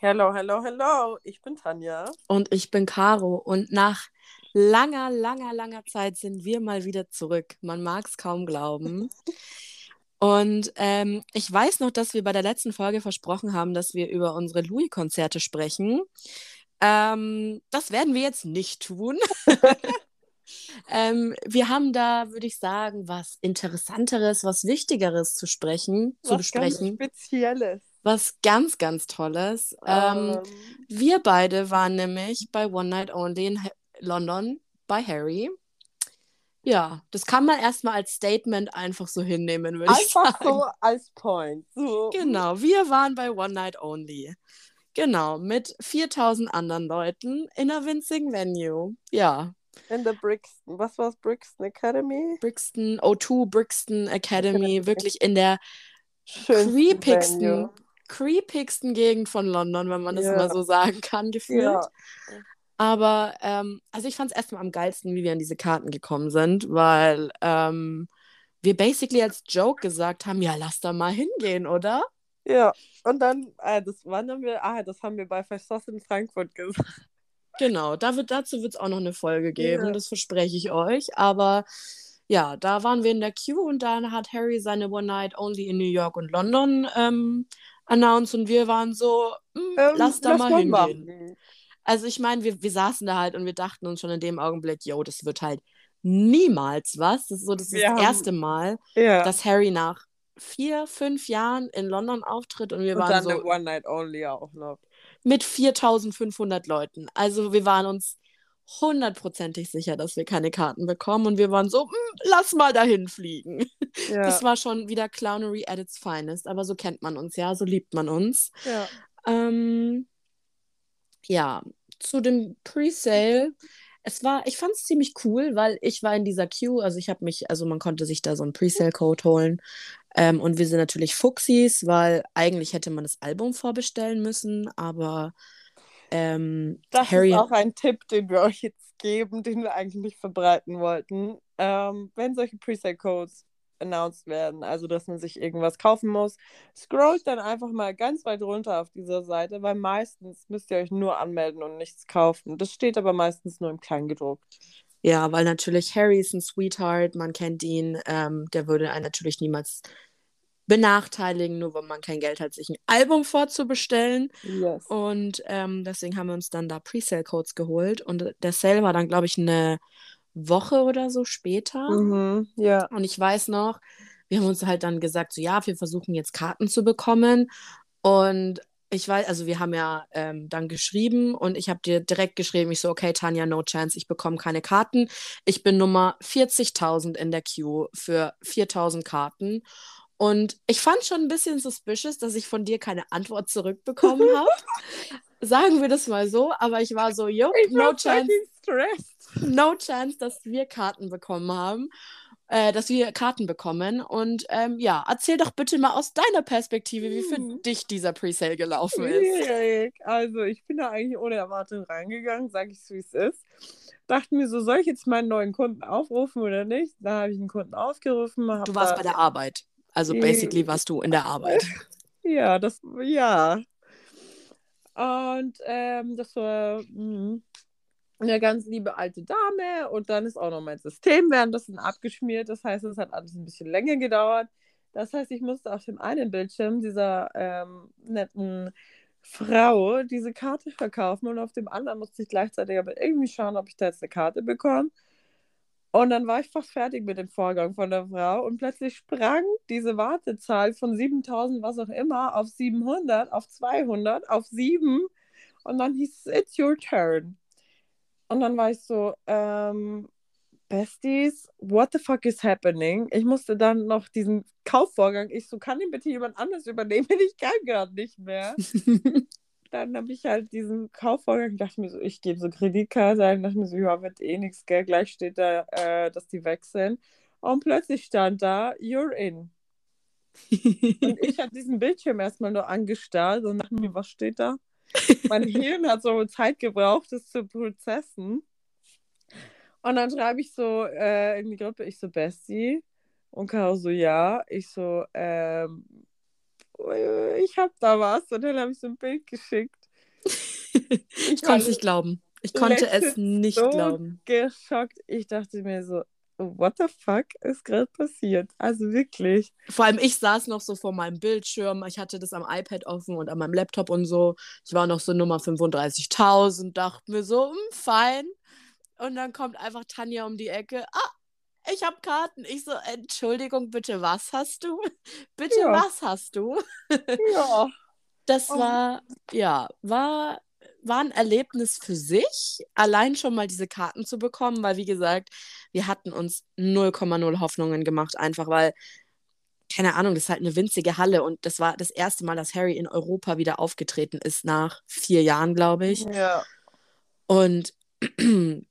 Hello, hello, hello. Ich bin Tanja. Und ich bin Caro. Und nach langer, langer, langer Zeit sind wir mal wieder zurück. Man mag es kaum glauben. Und ähm, ich weiß noch, dass wir bei der letzten Folge versprochen haben, dass wir über unsere Louis-Konzerte sprechen. Ähm, das werden wir jetzt nicht tun. ähm, wir haben da, würde ich sagen, was Interessanteres, was Wichtigeres zu sprechen, was zu besprechen. Ganz Spezielles. Was ganz, ganz Tolles. Ähm, wir beide waren nämlich bei One Night Only in London bei Harry. Ja, das kann man erstmal als Statement einfach so hinnehmen, würde ich sagen. Einfach so als Point. So. Genau, wir waren bei One Night Only. Genau, mit 4000 anderen Leuten in einer winzigen Venue. Ja. In der Brixton, was war es, Brixton Academy? Brixton, O2 Brixton Academy, wirklich in der creepigsten, creepigsten Gegend von London, wenn man das ja. mal so sagen kann, gefühlt. Ja. Aber ähm, also ich fand es erstmal am geilsten, wie wir an diese Karten gekommen sind, weil ähm, wir basically als Joke gesagt haben, ja, lass da mal hingehen, oder? Ja, und dann, äh, das waren wir, ah, das haben wir bei Verstoss in Frankfurt gesagt. Genau, da wird, dazu wird es auch noch eine Folge geben, ja. das verspreche ich euch. Aber ja, da waren wir in der Queue und dann hat Harry seine One Night Only in New York und London ähm, announced und wir waren so, hm, ähm, lass da lass mal hingehen. Machen. Also ich meine, wir, wir saßen da halt und wir dachten uns schon in dem Augenblick, yo, das wird halt niemals was. Das ist so das, ist das erste Mal, ja. dass Harry nach vier, fünf Jahren in London auftritt und wir und waren dann so... One Night Only auch noch. Mit 4500 Leuten. Also wir waren uns hundertprozentig sicher, dass wir keine Karten bekommen und wir waren so, hm, lass mal dahin fliegen. Ja. Das war schon wieder Clownery at its finest, aber so kennt man uns ja, so liebt man uns. Ja. Ähm, ja, zu dem Presale. Es war, ich fand es ziemlich cool, weil ich war in dieser Queue, also ich habe mich, also man konnte sich da so einen Presale-Code holen. Ähm, und wir sind natürlich Fuchsis, weil eigentlich hätte man das Album vorbestellen müssen, aber ähm, das Harry... ist auch ein Tipp, den wir euch jetzt geben, den wir eigentlich nicht verbreiten wollten. Ähm, wenn solche Presale-Codes announced werden, also dass man sich irgendwas kaufen muss. Scrollt dann einfach mal ganz weit runter auf dieser Seite, weil meistens müsst ihr euch nur anmelden und nichts kaufen. Das steht aber meistens nur im Kleingedruckt. Ja, weil natürlich Harry ist ein Sweetheart, man kennt ihn, ähm, der würde einen natürlich niemals benachteiligen, nur weil man kein Geld hat, sich ein Album vorzubestellen. Yes. Und ähm, deswegen haben wir uns dann da Presale-Codes geholt und der Sale war dann, glaube ich, eine Woche oder so später. Mhm, ja. Und ich weiß noch, wir haben uns halt dann gesagt, so ja, wir versuchen jetzt Karten zu bekommen. Und ich weiß, also wir haben ja ähm, dann geschrieben und ich habe dir direkt geschrieben, ich so, okay, Tanja, no chance, ich bekomme keine Karten. Ich bin Nummer 40.000 in der Queue für 4.000 Karten. Und ich fand schon ein bisschen suspicious, dass ich von dir keine Antwort zurückbekommen habe. Sagen wir das mal so, aber ich war so, yo, no chance. No chance, dass wir Karten bekommen haben. Äh, dass wir Karten bekommen. Und ähm, ja, erzähl doch bitte mal aus deiner Perspektive, wie für hm. dich dieser Presale gelaufen ist. Also, ich bin da eigentlich ohne Erwartung reingegangen, sag ich so, wie es ist. Dachte mir so, soll ich jetzt meinen neuen Kunden aufrufen oder nicht? Da habe ich einen Kunden aufgerufen. Du warst bei der Arbeit. Also basically warst du in der Arbeit. Ja, das, ja. Und ähm, das war mh, hm, eine ganz liebe alte Dame und dann ist auch noch mein System währenddessen abgeschmiert. Das heißt, es hat alles ein bisschen länger gedauert. Das heißt, ich musste auf dem einen Bildschirm dieser ähm, netten Frau diese Karte verkaufen und auf dem anderen musste ich gleichzeitig aber irgendwie schauen, ob ich da jetzt eine Karte bekomme. Und dann war ich fast fertig mit dem Vorgang von der Frau und plötzlich sprang diese Wartezahl von 7000, was auch immer, auf 700, auf 200, auf 7 und dann hieß es, it's your turn. Und dann war ich so, ähm, Besties, what the fuck is happening? Ich musste dann noch diesen Kaufvorgang, ich so, kann den bitte jemand anders übernehmen? Ich kann gerade nicht mehr. dann habe ich halt diesen Kaufvorgang, dachte mir so, ich gebe so Kreditkarte ein, dachte mir so, ja, wird eh nichts, gell, gleich steht da, äh, dass die wechseln. Und plötzlich stand da, you're in. und ich habe diesen Bildschirm erstmal nur angestarrt und dachte mir, was steht da? mein Hirn hat so Zeit gebraucht, das zu prozessen. Und dann schreibe ich so äh, in die Gruppe, ich so, Bestie. Und Caro so, ja. Ich so, ähm, äh, ich hab da was. Und dann habe ich so ein Bild geschickt. ich konnte es nicht glauben. Ich konnte es nicht so glauben. geschockt. Ich dachte mir so, what the fuck ist gerade passiert? Also wirklich. Vor allem ich saß noch so vor meinem Bildschirm. Ich hatte das am iPad offen und an meinem Laptop und so. Ich war noch so Nummer 35.000, dachte mir so, hm, fein. Und dann kommt einfach Tanja um die Ecke. Ah, ich habe Karten. Ich so, Entschuldigung, bitte, was hast du? Bitte, Ja. was hast du? Ja. Das war, ja, war, war ein Erlebnis für sich, allein schon mal diese Karten zu bekommen, weil, wie gesagt, wir hatten uns 0,0 Hoffnungen gemacht, einfach weil, keine Ahnung, das ist halt eine winzige Halle und das war das erste Mal, dass Harry in Europa wieder aufgetreten ist, nach vier Jahren, glaube ich. Ja. Und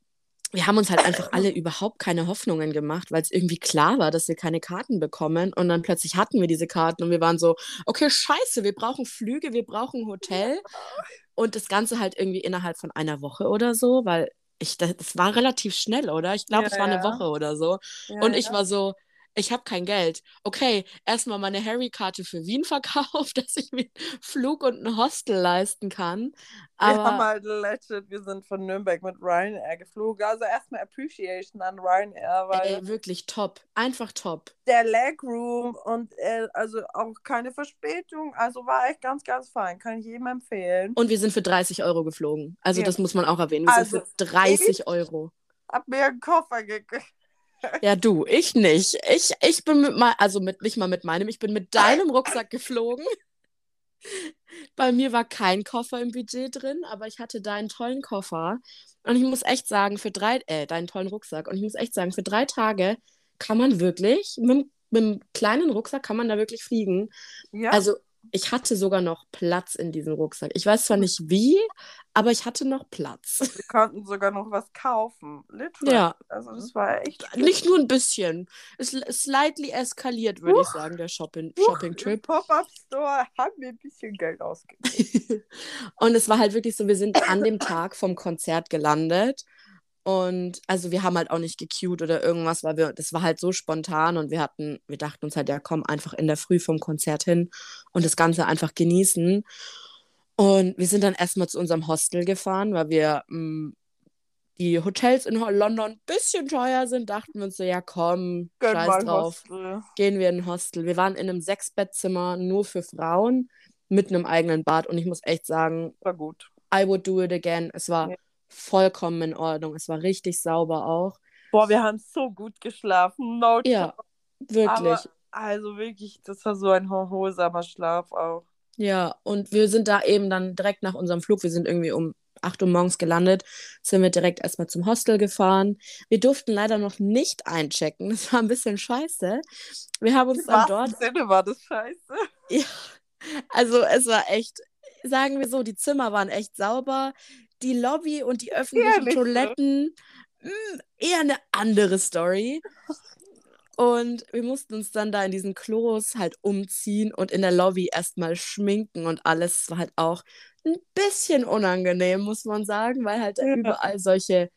wir haben uns halt einfach alle überhaupt keine Hoffnungen gemacht, weil es irgendwie klar war, dass wir keine Karten bekommen. Und dann plötzlich hatten wir diese Karten und wir waren so, okay, scheiße, wir brauchen Flüge, wir brauchen ein Hotel. Und das Ganze halt irgendwie innerhalb von einer Woche oder so, weil ich, das, das war relativ schnell, oder? Ich glaube, Ja, es war eine ja. Woche oder so. ja Und ich war so, ich habe kein Geld. Okay, erstmal meine Harry-Karte für Wien verkauft, dass ich mir einen Flug und ein Hostel leisten kann. Wir haben Aber halt legit, wir sind von Nürnberg mit Ryanair geflogen. Also erstmal Appreciation an Ryanair, weil ey, wirklich top. Einfach top. der Legroom und äh, also auch keine Verspätung. Also war echt ganz, ganz fein. Kann ich jedem empfehlen. Und wir sind für 30 Euro geflogen. Also Ja. das muss man auch erwähnen. Wir Also, sind für 30 ich- Euro. Hab mir einen Koffer gekriegt. Ja, du, ich nicht. Ich, ich bin mit mal, also mit, nicht mal mit meinem, ich bin mit deinem Rucksack geflogen. Bei mir war kein Koffer im Budget drin, aber ich hatte deinen tollen Koffer. Und ich muss echt sagen, für drei, äh, deinen tollen Rucksack. Und ich muss echt sagen, für drei Tage kann man wirklich, mit, mit einem kleinen Rucksack kann man da wirklich fliegen. Ja. Also ich hatte sogar noch Platz in diesem Rucksack. Ich weiß zwar nicht wie, aber ich hatte noch Platz. wir konnten sogar noch was kaufen. Literally. Ja, Also das war echt. nicht nur ein bisschen. Es ist slightly eskaliert, würde ich sagen, der Shopping- Huch, Shopping-Trip. Im Pop-Up-Store haben wir ein bisschen Geld ausgegeben. Und es war halt wirklich so, wir sind an dem Tag vom Konzert gelandet. Und also wir haben halt auch nicht gequeued oder irgendwas, weil wir, das war halt so spontan und wir hatten, wir dachten uns halt, ja komm, einfach in der Früh vom Konzert hin und das Ganze einfach genießen. Und wir sind dann erstmal zu unserem Hostel gefahren, weil wir mh, die Hotels in London ein bisschen teuer sind, dachten wir uns so, ja komm, Gönn scheiß drauf Hostel. gehen wir in ein Hostel. Wir waren in einem Sechsbettzimmer nur für Frauen mit einem eigenen Bad und ich muss echt sagen, War gut. I would do it again. Es war Ja. Vollkommen in Ordnung. Es war richtig sauber auch. Boah, wir haben so gut geschlafen. No Ja, wirklich. Aber also wirklich, das war so ein hohosamer Schlaf auch. Ja, und wir sind da eben dann direkt nach unserem Flug, wir sind irgendwie um 8 Uhr morgens gelandet, sind wir direkt erstmal zum Hostel gefahren. Wir durften leider noch nicht einchecken. Das war ein bisschen scheiße. Wir haben uns Im dann dort Sinne war das scheiße. Ja, also es war echt, sagen wir so, die Zimmer waren echt sauber. Die Lobby und die öffentlichen Ehrlich, ne? Toiletten, mh, eher eine andere Story. Und wir mussten uns dann da in diesen Klos halt umziehen und in der Lobby erstmal schminken und alles. Es war halt auch ein bisschen unangenehm, muss man sagen, weil halt Ja. überall solche,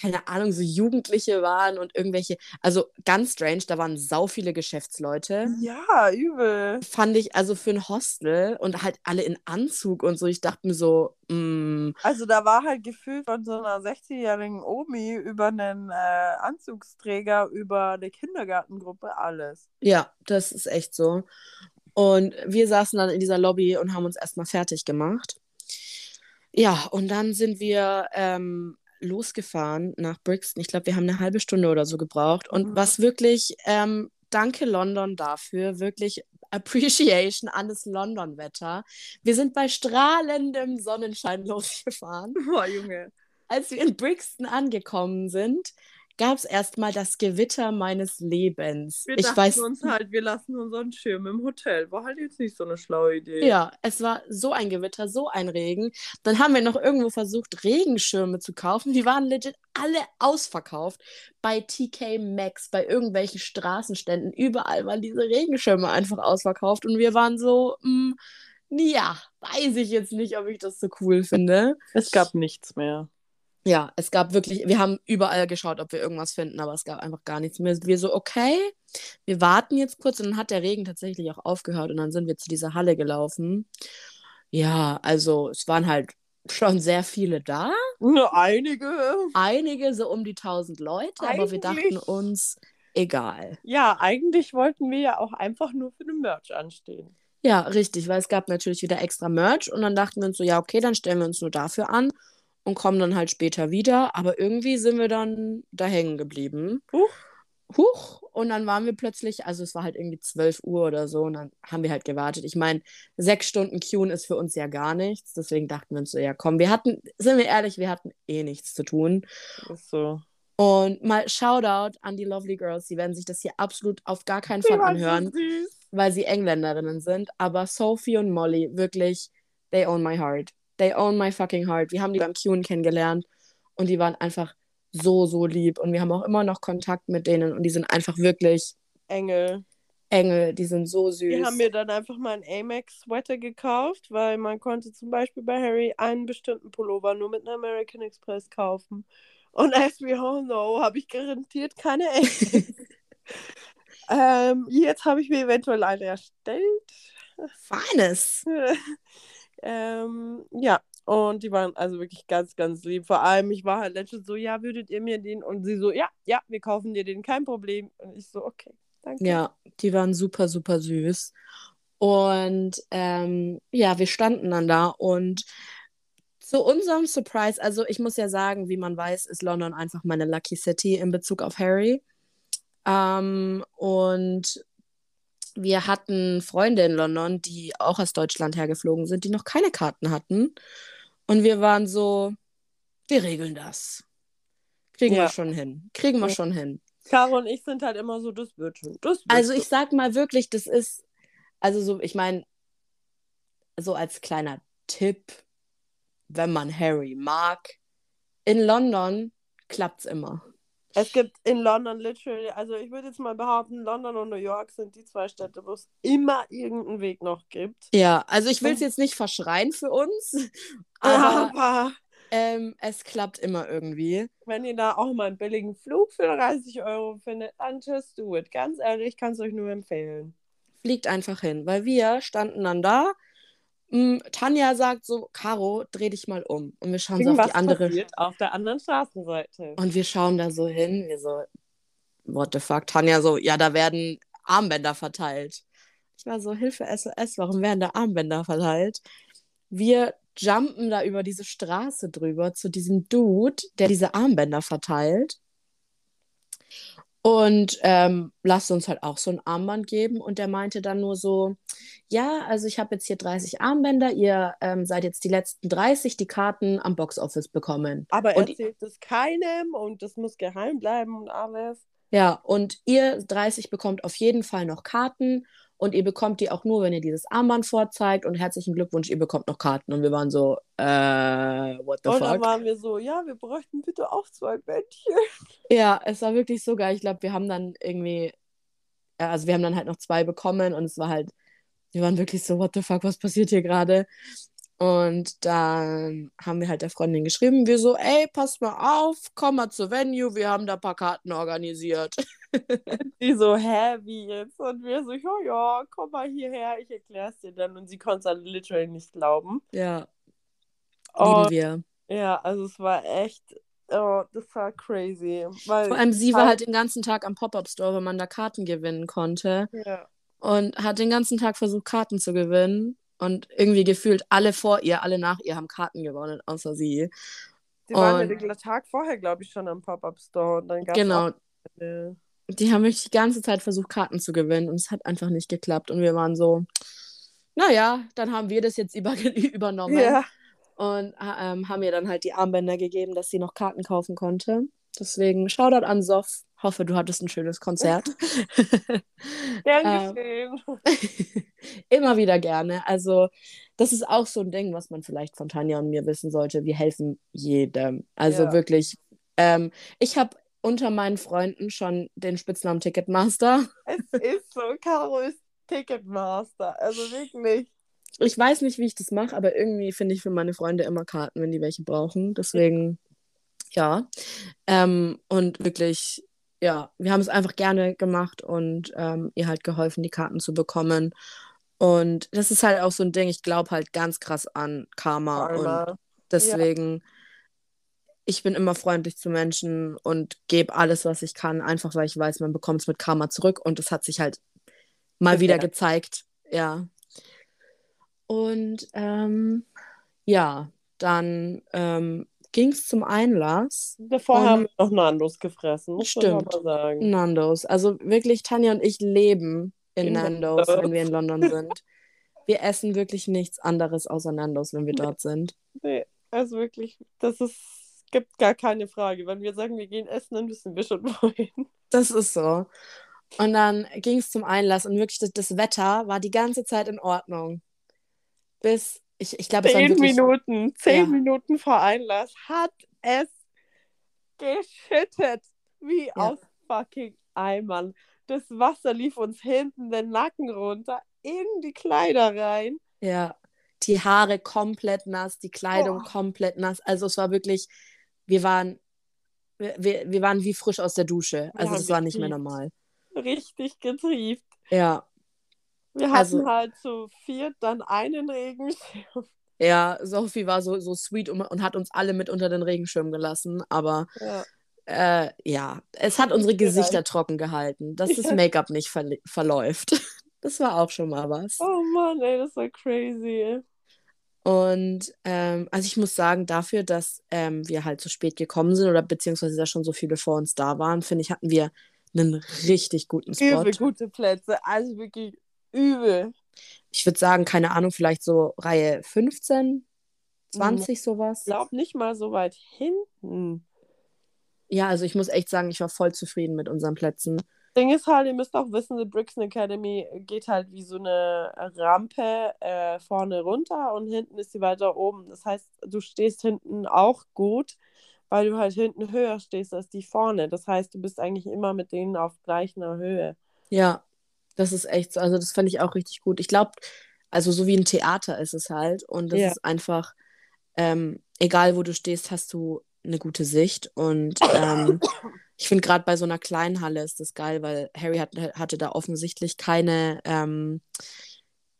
keine Ahnung, so Jugendliche waren und irgendwelche, also ganz strange, da waren sau viele Geschäftsleute Ja, übel. fand ich also für ein Hostel und halt alle in Anzug und so. Ich dachte mir so, mm, Also da war halt gefühlt von so einer 60-jährigen Omi über einen äh, Anzugsträger, über eine Kindergartengruppe, alles. ja, das ist echt so. Und wir saßen dann in dieser Lobby und haben uns erstmal fertig gemacht. Ja, und dann sind wir ähm, losgefahren nach Brixton. Ich glaube, wir haben eine halbe Stunde oder so gebraucht. Und Mhm. was wirklich, ähm, danke London dafür, wirklich Appreciation an das London-Wetter. Wir sind bei strahlendem Sonnenschein losgefahren. Boah, Junge. als wir in Brixton angekommen sind, gab es erstmal das Gewitter meines Lebens. Wir ich dachten weiß, uns halt, wir lassen unseren Schirm im Hotel. War halt jetzt nicht so eine schlaue Idee. ja, es war so ein Gewitter, so ein Regen. Dann haben wir noch irgendwo versucht, Regenschirme zu kaufen. Die waren legit alle ausverkauft. Bei TK Maxx, bei irgendwelchen Straßenständen, überall waren diese Regenschirme einfach ausverkauft. Und wir waren so, mm, ja, weiß ich jetzt nicht, ob ich das so cool finde. Es gab nichts mehr. Ja, es gab wirklich, wir haben überall geschaut, ob wir irgendwas finden, aber es gab einfach gar nichts mehr. Wir so, okay, wir warten jetzt kurz und dann hat der Regen tatsächlich auch aufgehört und dann sind wir zu dieser Halle gelaufen. Ja, also es waren halt schon sehr viele da. Einige. Einige, so um die 1000 Leute, aber wir dachten Eigentlich- uns, egal. Ja, eigentlich wollten wir ja auch einfach nur für den Merch anstehen. Ja, richtig, weil es gab natürlich wieder extra Merch und dann dachten wir uns so, ja, okay, dann stellen wir uns nur dafür an und kommen dann halt später wieder. Aber irgendwie sind wir dann da hängen geblieben. Huch. Huch. Und dann waren wir plötzlich, also es war halt irgendwie 12 Uhr oder so und dann haben wir halt gewartet. Ich meine, sechs Stunden Queuen ist für uns ja gar nichts. Deswegen dachten wir uns so, ja, komm, wir hatten, sind wir ehrlich, wir hatten eh nichts zu tun. Ist so. Und mal Shoutout an die Lovely Girls. Sie werden sich das hier absolut auf gar keinen Fall anhören weil sie Engländerinnen sind. Aber Sophie und Molly, wirklich, they own my heart. They own my fucking heart. Wir haben die beim Qn kennengelernt und die waren einfach so, so lieb. Und wir haben auch immer noch Kontakt mit denen und die sind einfach wirklich Engel. Engel. Die sind so süß. Die haben mir dann einfach mal einen Amex-Sweater gekauft, weil man konnte zum Beispiel bei Harry einen bestimmten Pullover nur mit einem American Express kaufen. Und as we all know, habe ich garantiert keine Amex. ähm, jetzt habe ich mir eventuell eine erstellt. Feines. ähm, ja, und die waren also wirklich ganz, ganz lieb. Vor allem, ich war halt letztens so, ja, würdet ihr mir den? Und sie so, ja, ja, wir kaufen dir den, kein Problem. Und ich so, okay, danke. Ja, die waren super, super süß. Und ähm, ja, wir standen dann da und zu unserem Surprise, also ich muss ja sagen, wie man weiß, ist London einfach meine Lucky City in Bezug auf Harry. Ähm, und wir hatten Freunde in London, die auch aus Deutschland hergeflogen sind, die noch keine Karten hatten. Und wir waren so, wir regeln das. Kriegen Ja. wir schon hin. Kriegen wir Ja. schon hin. Caro und ich sind halt immer so, das wird schon. Das wird Also ich sag mal wirklich, das ist, also so, ich meine, so als kleiner Tipp, wenn man Harry mag, in London klappt's immer. Es gibt in London literally, also ich würde jetzt mal behaupten, London und New York sind die zwei Städte, wo es immer irgendeinen Weg noch gibt. Ja, also ich will es jetzt nicht verschreien für uns, aber Aber ähm, es klappt immer irgendwie. wenn ihr da auch mal einen billigen Flug für 30 Euro findet, dann just do it. Ganz ehrlich, ich kann es euch nur empfehlen. Fliegt einfach hin, weil wir standen dann da. M, Tanja sagt so, Caro, dreh dich mal um. Und wir schauen so auf Irgendwas die andere. auf der anderen Straßenseite. Und wir schauen da so hin, wir so, what the fuck? Tanja so, ja, da werden Armbänder verteilt. Ich war so, Hilfe, SOS, warum werden da Armbänder verteilt? Wir jumpen da über diese Straße drüber zu diesem Dude, der diese Armbänder verteilt. Und ähm, lasst uns halt auch so ein Armband geben. Und der meinte dann nur so, ja, also ich habe jetzt hier 30 Armbänder, ihr ähm, seid jetzt die letzten 30, die Karten am Boxoffice bekommen. Aber Und- erzählt es keinem und das muss geheim bleiben und alles. Ja, und ihr 30 bekommt auf jeden Fall noch Karten und ihr bekommt die auch nur, wenn ihr dieses Armband vorzeigt und herzlichen Glückwunsch, ihr bekommt noch Karten. Und wir waren so, äh, what the und dann fuck? waren wir so, ja, wir bräuchten bitte auch zwei Bettchen. Ja, es war wirklich so geil. Ich glaube, wir haben dann irgendwie, ja, also wir haben dann halt noch zwei bekommen und es war halt, wir waren wirklich so, what the fuck, was passiert hier gerade? Und dann haben wir halt der Freundin geschrieben, wir so, ey, pass mal auf, komm mal zur Venue, wir haben da ein paar Karten organisiert. Die so, hä, wie jetzt? Und wir so, ja, ja, komm mal hierher, ich erklär's dir dann. Und sie konnte es dann literally nicht glauben. Ja, lieben Und wir. ja, also es war echt, oh, das war crazy. Weil Vor allem sie war halt den ganzen Tag am Pop-Up-Store, wenn man da Karten gewinnen konnte. Ja. Und hat den ganzen Tag versucht, Karten zu gewinnen. Und irgendwie gefühlt alle vor ihr, alle nach ihr haben Karten gewonnen, außer sie. Die waren ja den Tag vorher, glaube ich, schon am Pop-Up-Store. Und dann gab's Genau. eine- Die haben wirklich die ganze Zeit versucht, Karten zu gewinnen. Und es hat einfach nicht geklappt. Und wir waren so, naja, dann haben wir das jetzt über übernommen. Ja. Und ähm, haben ihr dann halt die Armbänder gegeben, dass sie noch Karten kaufen konnte. Deswegen Shoutout an Sof. Hoffe, du hattest ein schönes Konzert. Gern Ähm. Immer wieder gerne. Also, das ist auch so ein Ding, was man vielleicht von Tanja und mir wissen sollte. Wir helfen jedem. Also Ja. wirklich. Ähm, ich habe unter meinen Freunden schon den Spitznamen Ticketmaster. Es ist so, Caro ist Ticketmaster. Also wirklich. Ich weiß nicht, wie ich das mache, aber irgendwie finde ich für meine Freunde immer Karten, wenn die welche brauchen. Deswegen Ja. Ähm, und wirklich, ja, wir haben es einfach gerne gemacht und ähm, ihr halt geholfen, die Karten zu bekommen. Und das ist halt auch so ein Ding, ich glaube halt ganz krass an Karma. Karma. Und deswegen, ja. Ich bin immer freundlich zu Menschen und gebe alles, was ich kann, einfach weil ich weiß, man bekommt es mit Karma zurück. Und es hat sich halt mal wieder gezeigt. Ja. Und ähm, ja, dann ähm, ging es zum Einlass. Davor haben wir noch Nandos gefressen, muss stimmt, man mal sagen. Nandos. Also wirklich, Tanja und ich leben in, in Nandos, Nandos, wenn wir in London sind. wir essen wirklich nichts anderes außer Nandos, wenn wir dort sind. Nee, also wirklich, das ist, gibt gar keine Frage. Wenn wir sagen, wir gehen essen, dann wissen wir schon wohin. Das ist so. Und dann ging es zum Einlass und wirklich das, das, Wetter war die ganze Zeit in Ordnung. Bis, ich, ich glaube, es waren wirklich... Minuten, zehn ja. Minuten vor Einlass hat es geschüttet. Wie ja. aus fucking Eimern. Das Wasser lief uns hinten den Nacken runter, in die Kleider rein. Ja, die Haare komplett nass, die Kleidung oh. komplett nass. Also es war wirklich, wir waren, wir, wir waren wie frisch aus der Dusche. Also es war nicht mehr normal richtig getrieft. Ja. Wir hatten also, halt zu viert dann einen Regenschirm. Ja, Sophie war so, so sweet und, und hat uns alle mit unter den Regenschirm gelassen, aber ja, äh, ja. es hat unsere Gesichter ja. trocken gehalten, dass das Make-up nicht ver verläuft. Das war auch schon mal was. Oh Mann, ey, das war crazy. Und ähm, also ich muss sagen, dafür, dass ähm, wir halt so spät gekommen sind oder beziehungsweise da schon so viele vor uns da waren, finde ich, hatten wir einen richtig guten Spot. Übel gute Plätze, also wirklich übel. Ich würde sagen, keine Ahnung, vielleicht so Reihe 15, 20 ich sowas. Ich glaube nicht mal so weit hinten. Ja, also ich muss echt sagen, ich war voll zufrieden mit unseren Plätzen. Ding ist halt, ihr müsst auch wissen, die Brixton Academy geht halt wie so eine Rampe äh, vorne runter und hinten ist sie weiter oben. Das heißt, du stehst hinten auch gut weil du halt hinten höher stehst als die vorne. Das heißt, du bist eigentlich immer mit denen auf gleicher Höhe. Ja, das ist echt so. Also, das fand ich auch richtig gut. Ich glaube, also so wie ein Theater ist es halt. Und das ja. ist einfach, ähm, egal wo du stehst, hast du eine gute Sicht. Und ähm, ich finde gerade bei so einer kleinen Halle ist das geil, weil Harry hat, hatte da offensichtlich keine, ähm,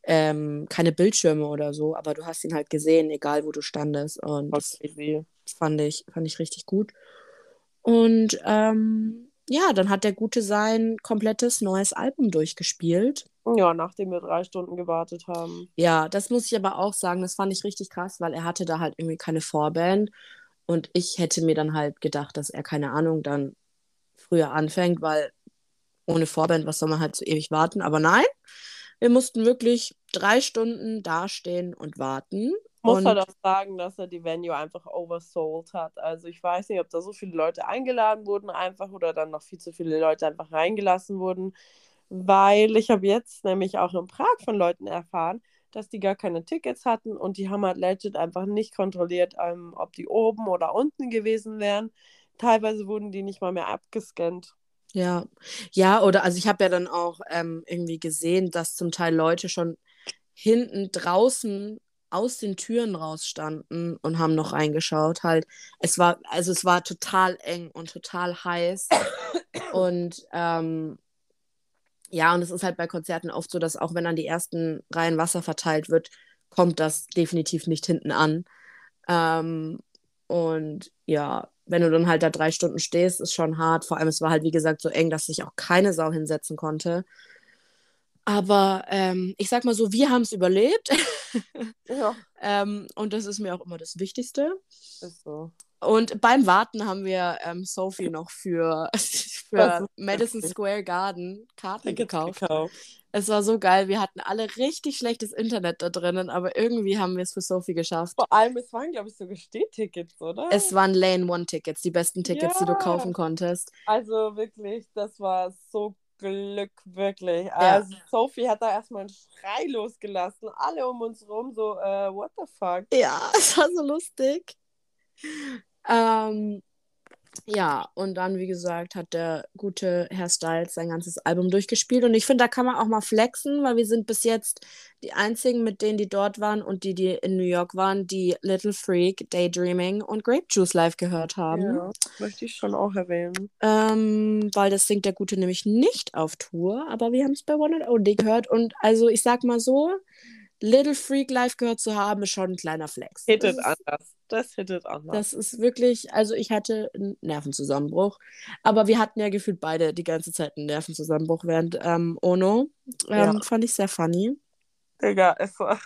ähm, keine Bildschirme oder so, aber du hast ihn halt gesehen, egal wo du standest. Und das, fand ich, fand ich richtig gut. Und ähm, ja, dann hat der Gute sein komplettes neues Album durchgespielt. Ja, nachdem wir drei Stunden gewartet haben. Ja, das muss ich aber auch sagen, das fand ich richtig krass, weil er hatte da halt irgendwie keine Vorband. Und ich hätte mir dann halt gedacht, dass er, keine Ahnung, dann früher anfängt, weil ohne Vorband, was soll man halt so ewig warten? Aber nein, wir mussten wirklich drei Stunden dastehen und warten muss und halt auch sagen, dass er die Venue einfach oversold hat. Also ich weiß nicht, ob da so viele Leute eingeladen wurden einfach oder dann noch viel zu viele Leute einfach reingelassen wurden, weil ich habe jetzt nämlich auch in Prag von Leuten erfahren, dass die gar keine Tickets hatten und die haben halt legit einfach nicht kontrolliert, ähm, ob die oben oder unten gewesen wären. Teilweise wurden die nicht mal mehr abgescannt. Ja, ja, oder also ich habe ja dann auch ähm, irgendwie gesehen, dass zum Teil Leute schon hinten draußen aus den Türen rausstanden und haben noch reingeschaut. Halt, es war, also es war total eng und total heiß. und ähm, ja, und es ist halt bei Konzerten oft so, dass auch wenn an die ersten Reihen Wasser verteilt wird, kommt das definitiv nicht hinten an. Ähm, und ja, wenn du dann halt da drei Stunden stehst, ist schon hart. Vor allem, es war halt, wie gesagt, so eng, dass sich auch keine Sau hinsetzen konnte. Aber ähm, ich sag mal so, wir haben es überlebt. ja. ähm, und das ist mir auch immer das Wichtigste. Ist so. Und beim Warten haben wir ähm, Sophie noch für, für Madison Square Garden Karten gekauft. gekauft. Es war so geil. Wir hatten alle richtig schlechtes Internet da drinnen, aber irgendwie haben wir es für Sophie geschafft. Vor allem, es waren, glaube ich, sogar Stehtickets, oder? Es waren Lane One Tickets, die besten Tickets, ja. die du kaufen konntest. Also wirklich, das war so Glück, wirklich. Ja. Also Sophie hat da erstmal einen Schrei losgelassen. Alle um uns rum so, äh, what the fuck? Ja, es war so lustig. Ähm, Ja, und dann, wie gesagt, hat der gute Herr Styles sein ganzes Album durchgespielt. Und ich finde, da kann man auch mal flexen, weil wir sind bis jetzt die einzigen, mit denen, die dort waren und die, die in New York waren, die Little Freak, Daydreaming und Grape Juice live gehört haben. Ja, möchte ich schon auch erwähnen. Ähm, weil das singt der Gute nämlich nicht auf Tour, aber wir haben es bei One and Only gehört. Und also, ich sag mal so, Little Freak live gehört zu haben, ist schon ein kleiner Flex. Hittet anders. Das hittet anders. Das ist wirklich, also ich hatte einen Nervenzusammenbruch. Aber wir hatten ja gefühlt beide die ganze Zeit einen Nervenzusammenbruch während ähm, Ono. Ähm, ja. Fand ich sehr funny. Digga, es war.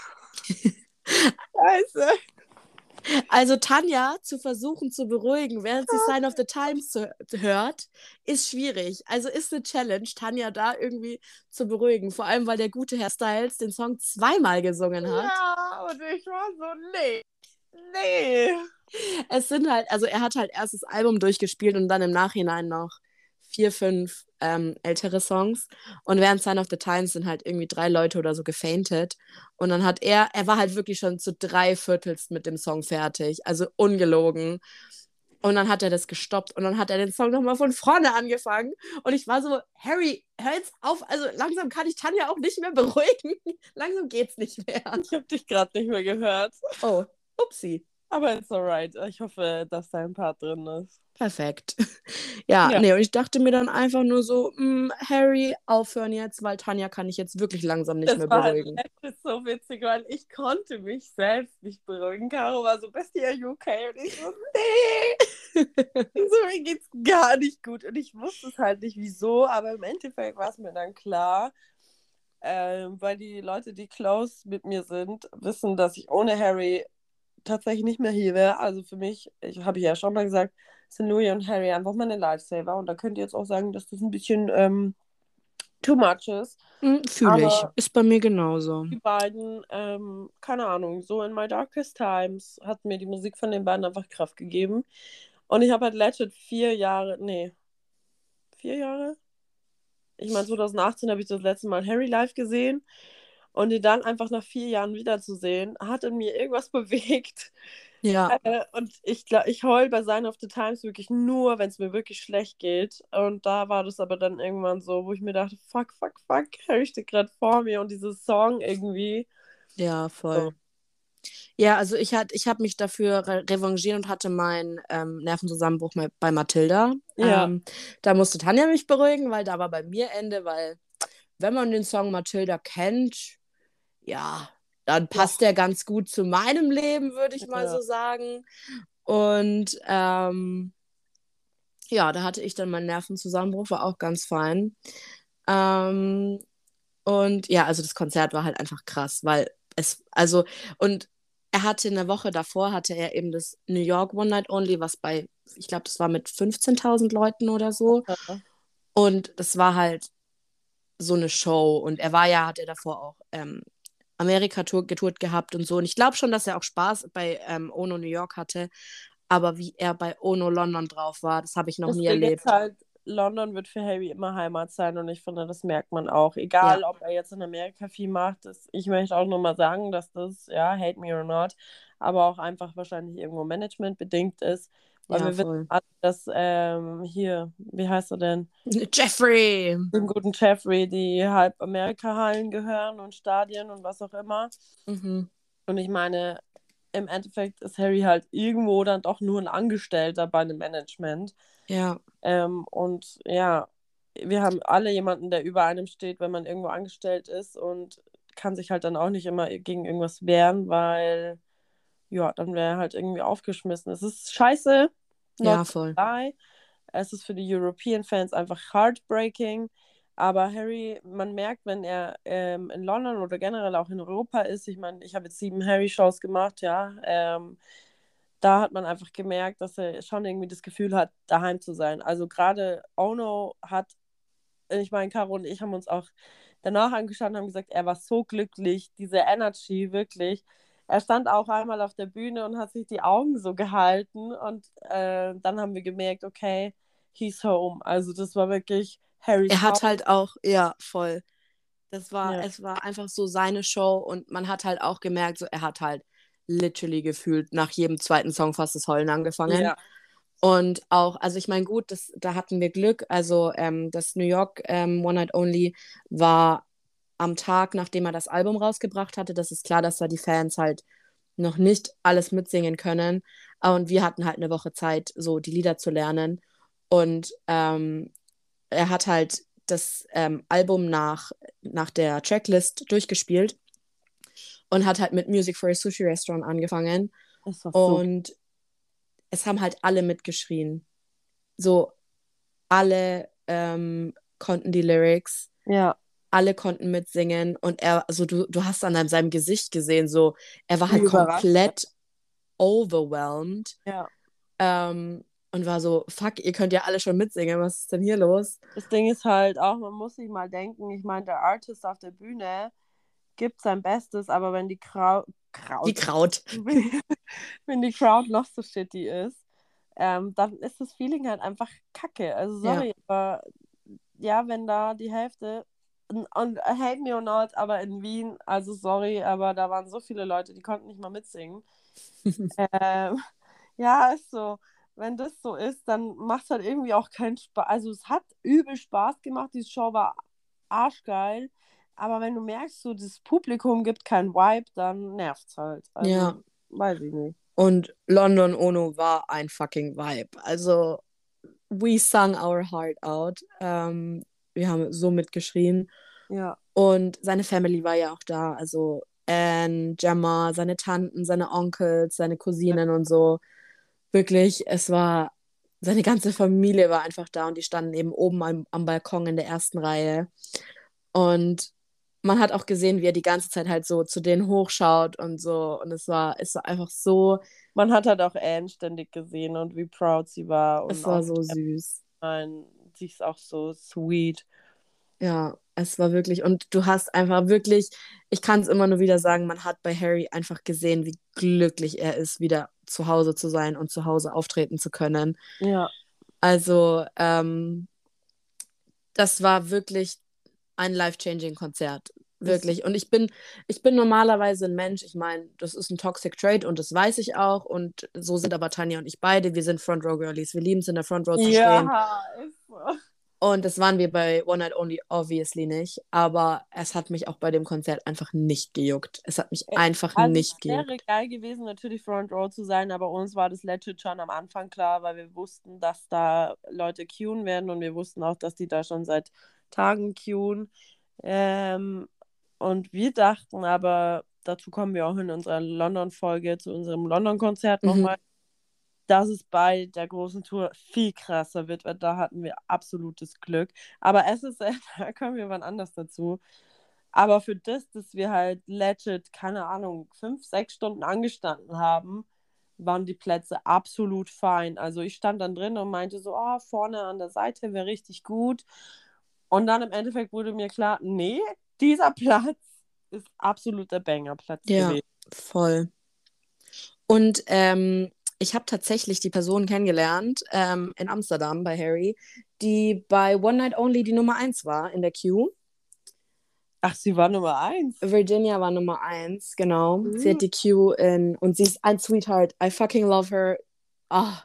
Scheiße. Also Tanja zu versuchen zu beruhigen, während sie Sign of the Times hört, ist schwierig. Also ist eine Challenge, Tanja da irgendwie zu beruhigen. Vor allem, weil der gute Herr Styles den Song zweimal gesungen hat. Ja, und ich war so, nee, nee. Es sind halt, also er hat halt erst das Album durchgespielt und dann im Nachhinein noch vier, fünf ähm, ältere Songs. Und während Sign of the Times sind halt irgendwie drei Leute oder so gefaintet. Und dann hat er, er war halt wirklich schon zu drei Viertels mit dem Song fertig. Also ungelogen. Und dann hat er das gestoppt und dann hat er den Song nochmal von vorne angefangen. Und ich war so, Harry, hör jetzt auf. Also langsam kann ich Tanja auch nicht mehr beruhigen. langsam geht's nicht mehr. Ich habe dich gerade nicht mehr gehört. Oh, upsie. Aber it's alright. Ich hoffe, dass dein Part drin ist. Perfekt. Ja, ja, nee, und ich dachte mir dann einfach nur so, mh, hm, Harry, aufhören jetzt, weil Tanja kann ich jetzt wirklich langsam nicht das mehr war beruhigen. Halt, das ist so witzig, weil ich konnte mich selbst nicht beruhigen. Caro war so, Bestie, are you okay? Und ich so, nee. so, mir geht's gar nicht gut. Und ich wusste es halt nicht, wieso, aber im Endeffekt war es mir dann klar, ähm, weil die Leute, die close mit mir sind, wissen, dass ich ohne Harry tatsächlich nicht mehr hier wäre. Also für mich, ich habe ja schon mal gesagt, sind Louis und Harry einfach meine Lifesaver. Und da könnt ihr jetzt auch sagen, dass das ein bisschen ähm, too much ist. Mhm, Fühle ich. Ist bei mir genauso. Die beiden, ähm, keine Ahnung, so in My Darkest Times hat mir die Musik von den beiden einfach Kraft gegeben. Und ich habe halt legit vier Jahre, nee, vier Jahre? Ich meine, 2018 habe ich das letzte Mal Harry live gesehen. Und ihn dann einfach nach vier Jahren wiederzusehen, hat in mir irgendwas bewegt. Ja. Äh, und ich glaube, ich heul bei Sign of the Times wirklich nur, wenn es mir wirklich schlecht geht. Und da war das aber dann irgendwann so, wo ich mir dachte, fuck, fuck, fuck, Harry steht gerade vor mir und dieses Song irgendwie. Ja, voll. So. Ja, also ich, ich habe mich dafür re revanchiert und hatte meinen ähm, Nervenzusammenbruch bei Mathilda. Ja. Ähm, da musste Tanja mich beruhigen, weil da war bei mir Ende, weil wenn man den Song Mathilda kennt, ja, dann passt ja. der ganz gut zu meinem Leben, würde ich mal ja. so sagen. Und ähm, ja, da hatte ich dann meinen Nervenzusammenbruch, war auch ganz fein. Ähm, und ja, also das Konzert war halt einfach krass, weil es, also, und er hatte in der Woche davor, hatte er eben das New York One Night Only, was bei, ich glaube, das war mit 15.000 Leuten oder so. Ja. Und das war halt so eine Show. Und er war ja, hat er davor auch ähm, Amerika getourt gehabt und so. Und ich glaube schon, dass er auch Spaß bei ähm, Ono New York hatte. Aber wie er bei Ono London drauf war, das habe ich noch das nie erlebt. Halt, London wird für Harry immer Heimat sein und ich finde, das merkt man auch. Egal, ja. ob er jetzt in Amerika viel macht. Das, ich möchte auch nur mal sagen, dass das, ja, hate me or not, aber auch einfach wahrscheinlich irgendwo managementbedingt ist. Weil ja, wir voll. wissen alle, dass ähm, hier, wie heißt er denn? Jeffrey! Dem guten Jeffrey, die halb Amerika-Hallen gehören und Stadien und was auch immer. Mhm. Und ich meine, im Endeffekt ist Harry halt irgendwo dann doch nur ein Angestellter bei einem Management. Ja. Ähm, und ja, wir haben alle jemanden, der über einem steht, wenn man irgendwo angestellt ist und kann sich halt dann auch nicht immer gegen irgendwas wehren, weil ja, dann wäre er halt irgendwie aufgeschmissen. Es ist scheiße. Ja, voll. Es ist für die European Fans einfach heartbreaking. Aber Harry, man merkt, wenn er ähm, in London oder generell auch in Europa ist, ich meine, ich habe jetzt sieben Harry-Shows gemacht, ja, ähm, da hat man einfach gemerkt, dass er schon irgendwie das Gefühl hat, daheim zu sein. Also gerade Ono hat, ich meine, Caro und ich haben uns auch danach angeschaut und haben gesagt, er war so glücklich, diese Energy, wirklich er stand auch einmal auf der Bühne und hat sich die Augen so gehalten und äh, dann haben wir gemerkt, okay, he's home. Also das war wirklich Harry. Er hat halt auch, ja, voll. Das war, ja. es war einfach so seine Show und man hat halt auch gemerkt, so er hat halt literally gefühlt nach jedem zweiten Song fast das Heulen angefangen. Ja. Und auch, also ich meine, gut, das, da hatten wir Glück. Also ähm, das New York ähm, One Night Only war am Tag, nachdem er das Album rausgebracht hatte. Das ist klar, dass da die Fans halt noch nicht alles mitsingen können. Und wir hatten halt eine Woche Zeit, so die Lieder zu lernen. Und ähm, er hat halt das ähm, Album nach, nach der Tracklist durchgespielt und hat halt mit Music for a Sushi Restaurant angefangen. Und so. es haben halt alle mitgeschrien. So, alle ähm, konnten die Lyrics. Ja. Alle konnten mitsingen und er, also du, du hast an seinem Gesicht gesehen, so, er war halt komplett overwhelmed. Ja. Ähm, und war so, fuck, ihr könnt ja alle schon mitsingen, was ist denn hier los? Das Ding ist halt auch, man muss sich mal denken, ich meine, der Artist auf der Bühne gibt sein Bestes, aber wenn die Krau Kraut. Die Kraut. wenn die Crowd noch so shitty ist, ähm, dann ist das Feeling halt einfach kacke. Also sorry, ja. aber ja, wenn da die Hälfte und hate me or not, aber in Wien, also sorry, aber da waren so viele Leute, die konnten nicht mal mitsingen. ähm, ja, ist so wenn das so ist, dann macht es halt irgendwie auch keinen Spaß. Also es hat übel Spaß gemacht, die Show war arschgeil. Aber wenn du merkst, so das Publikum gibt keinen Vibe, dann nervt es halt. Also, ja. Weiß ich nicht. Und London Ono war ein fucking Vibe. Also, we sung our heart out. Ähm, wir haben so mitgeschrien. Ja. Und seine Family war ja auch da. Also Anne, Gemma, seine Tanten, seine Onkels, seine Cousinen ja. und so wirklich, es war, seine ganze Familie war einfach da und die standen eben oben am, am Balkon in der ersten Reihe. Und man hat auch gesehen, wie er die ganze Zeit halt so zu denen hochschaut und so. Und es war, es war einfach so. Man hat halt auch Anne ständig gesehen und wie proud sie war. Und es war so süß. Nein, sie ist auch so sweet. Ja, es war wirklich, und du hast einfach wirklich, ich kann es immer nur wieder sagen, man hat bei Harry einfach gesehen, wie glücklich er ist, wieder zu Hause zu sein und zu Hause auftreten zu können. Ja. Also, ähm, das war wirklich ein life-changing Konzert. Wirklich. Und ich bin, ich bin normalerweise ein Mensch, ich meine, das ist ein Toxic Trade und das weiß ich auch. Und so sind aber Tanja und ich beide. Wir sind Front Row Girlies. Wir lieben es in der Front Row zu ja, stehen. Ist so. Und das waren wir bei One Night Only obviously nicht. Aber es hat mich auch bei dem Konzert einfach nicht gejuckt. Es hat mich einfach also nicht gejuckt. Es wäre geil gewesen, natürlich Front Row zu sein, aber uns war das legit schon am Anfang klar, weil wir wussten, dass da Leute queuen werden und wir wussten auch, dass die da schon seit Tagen queuen. Ähm, und wir dachten aber, dazu kommen wir auch in unserer London-Folge, zu unserem London-Konzert mhm. nochmal, dass es bei der großen Tour viel krasser wird, weil da hatten wir absolutes Glück. Aber SSL, da kommen wir wann anders dazu. Aber für das, dass wir halt legit, keine Ahnung, fünf, sechs Stunden angestanden haben, waren die Plätze absolut fein. Also ich stand dann drin und meinte so, oh, vorne an der Seite wäre richtig gut. Und dann im Endeffekt wurde mir klar, nee, dieser Platz ist absoluter Bangerplatz ja, gewesen. voll. Und ähm, ich habe tatsächlich die Person kennengelernt ähm, in Amsterdam bei Harry, die bei One Night Only die Nummer 1 war in der Queue. Ach, sie war Nummer 1? Virginia war Nummer 1, genau. Mhm. Sie hat die Queue in und sie ist ein Sweetheart. I fucking love her. Ah,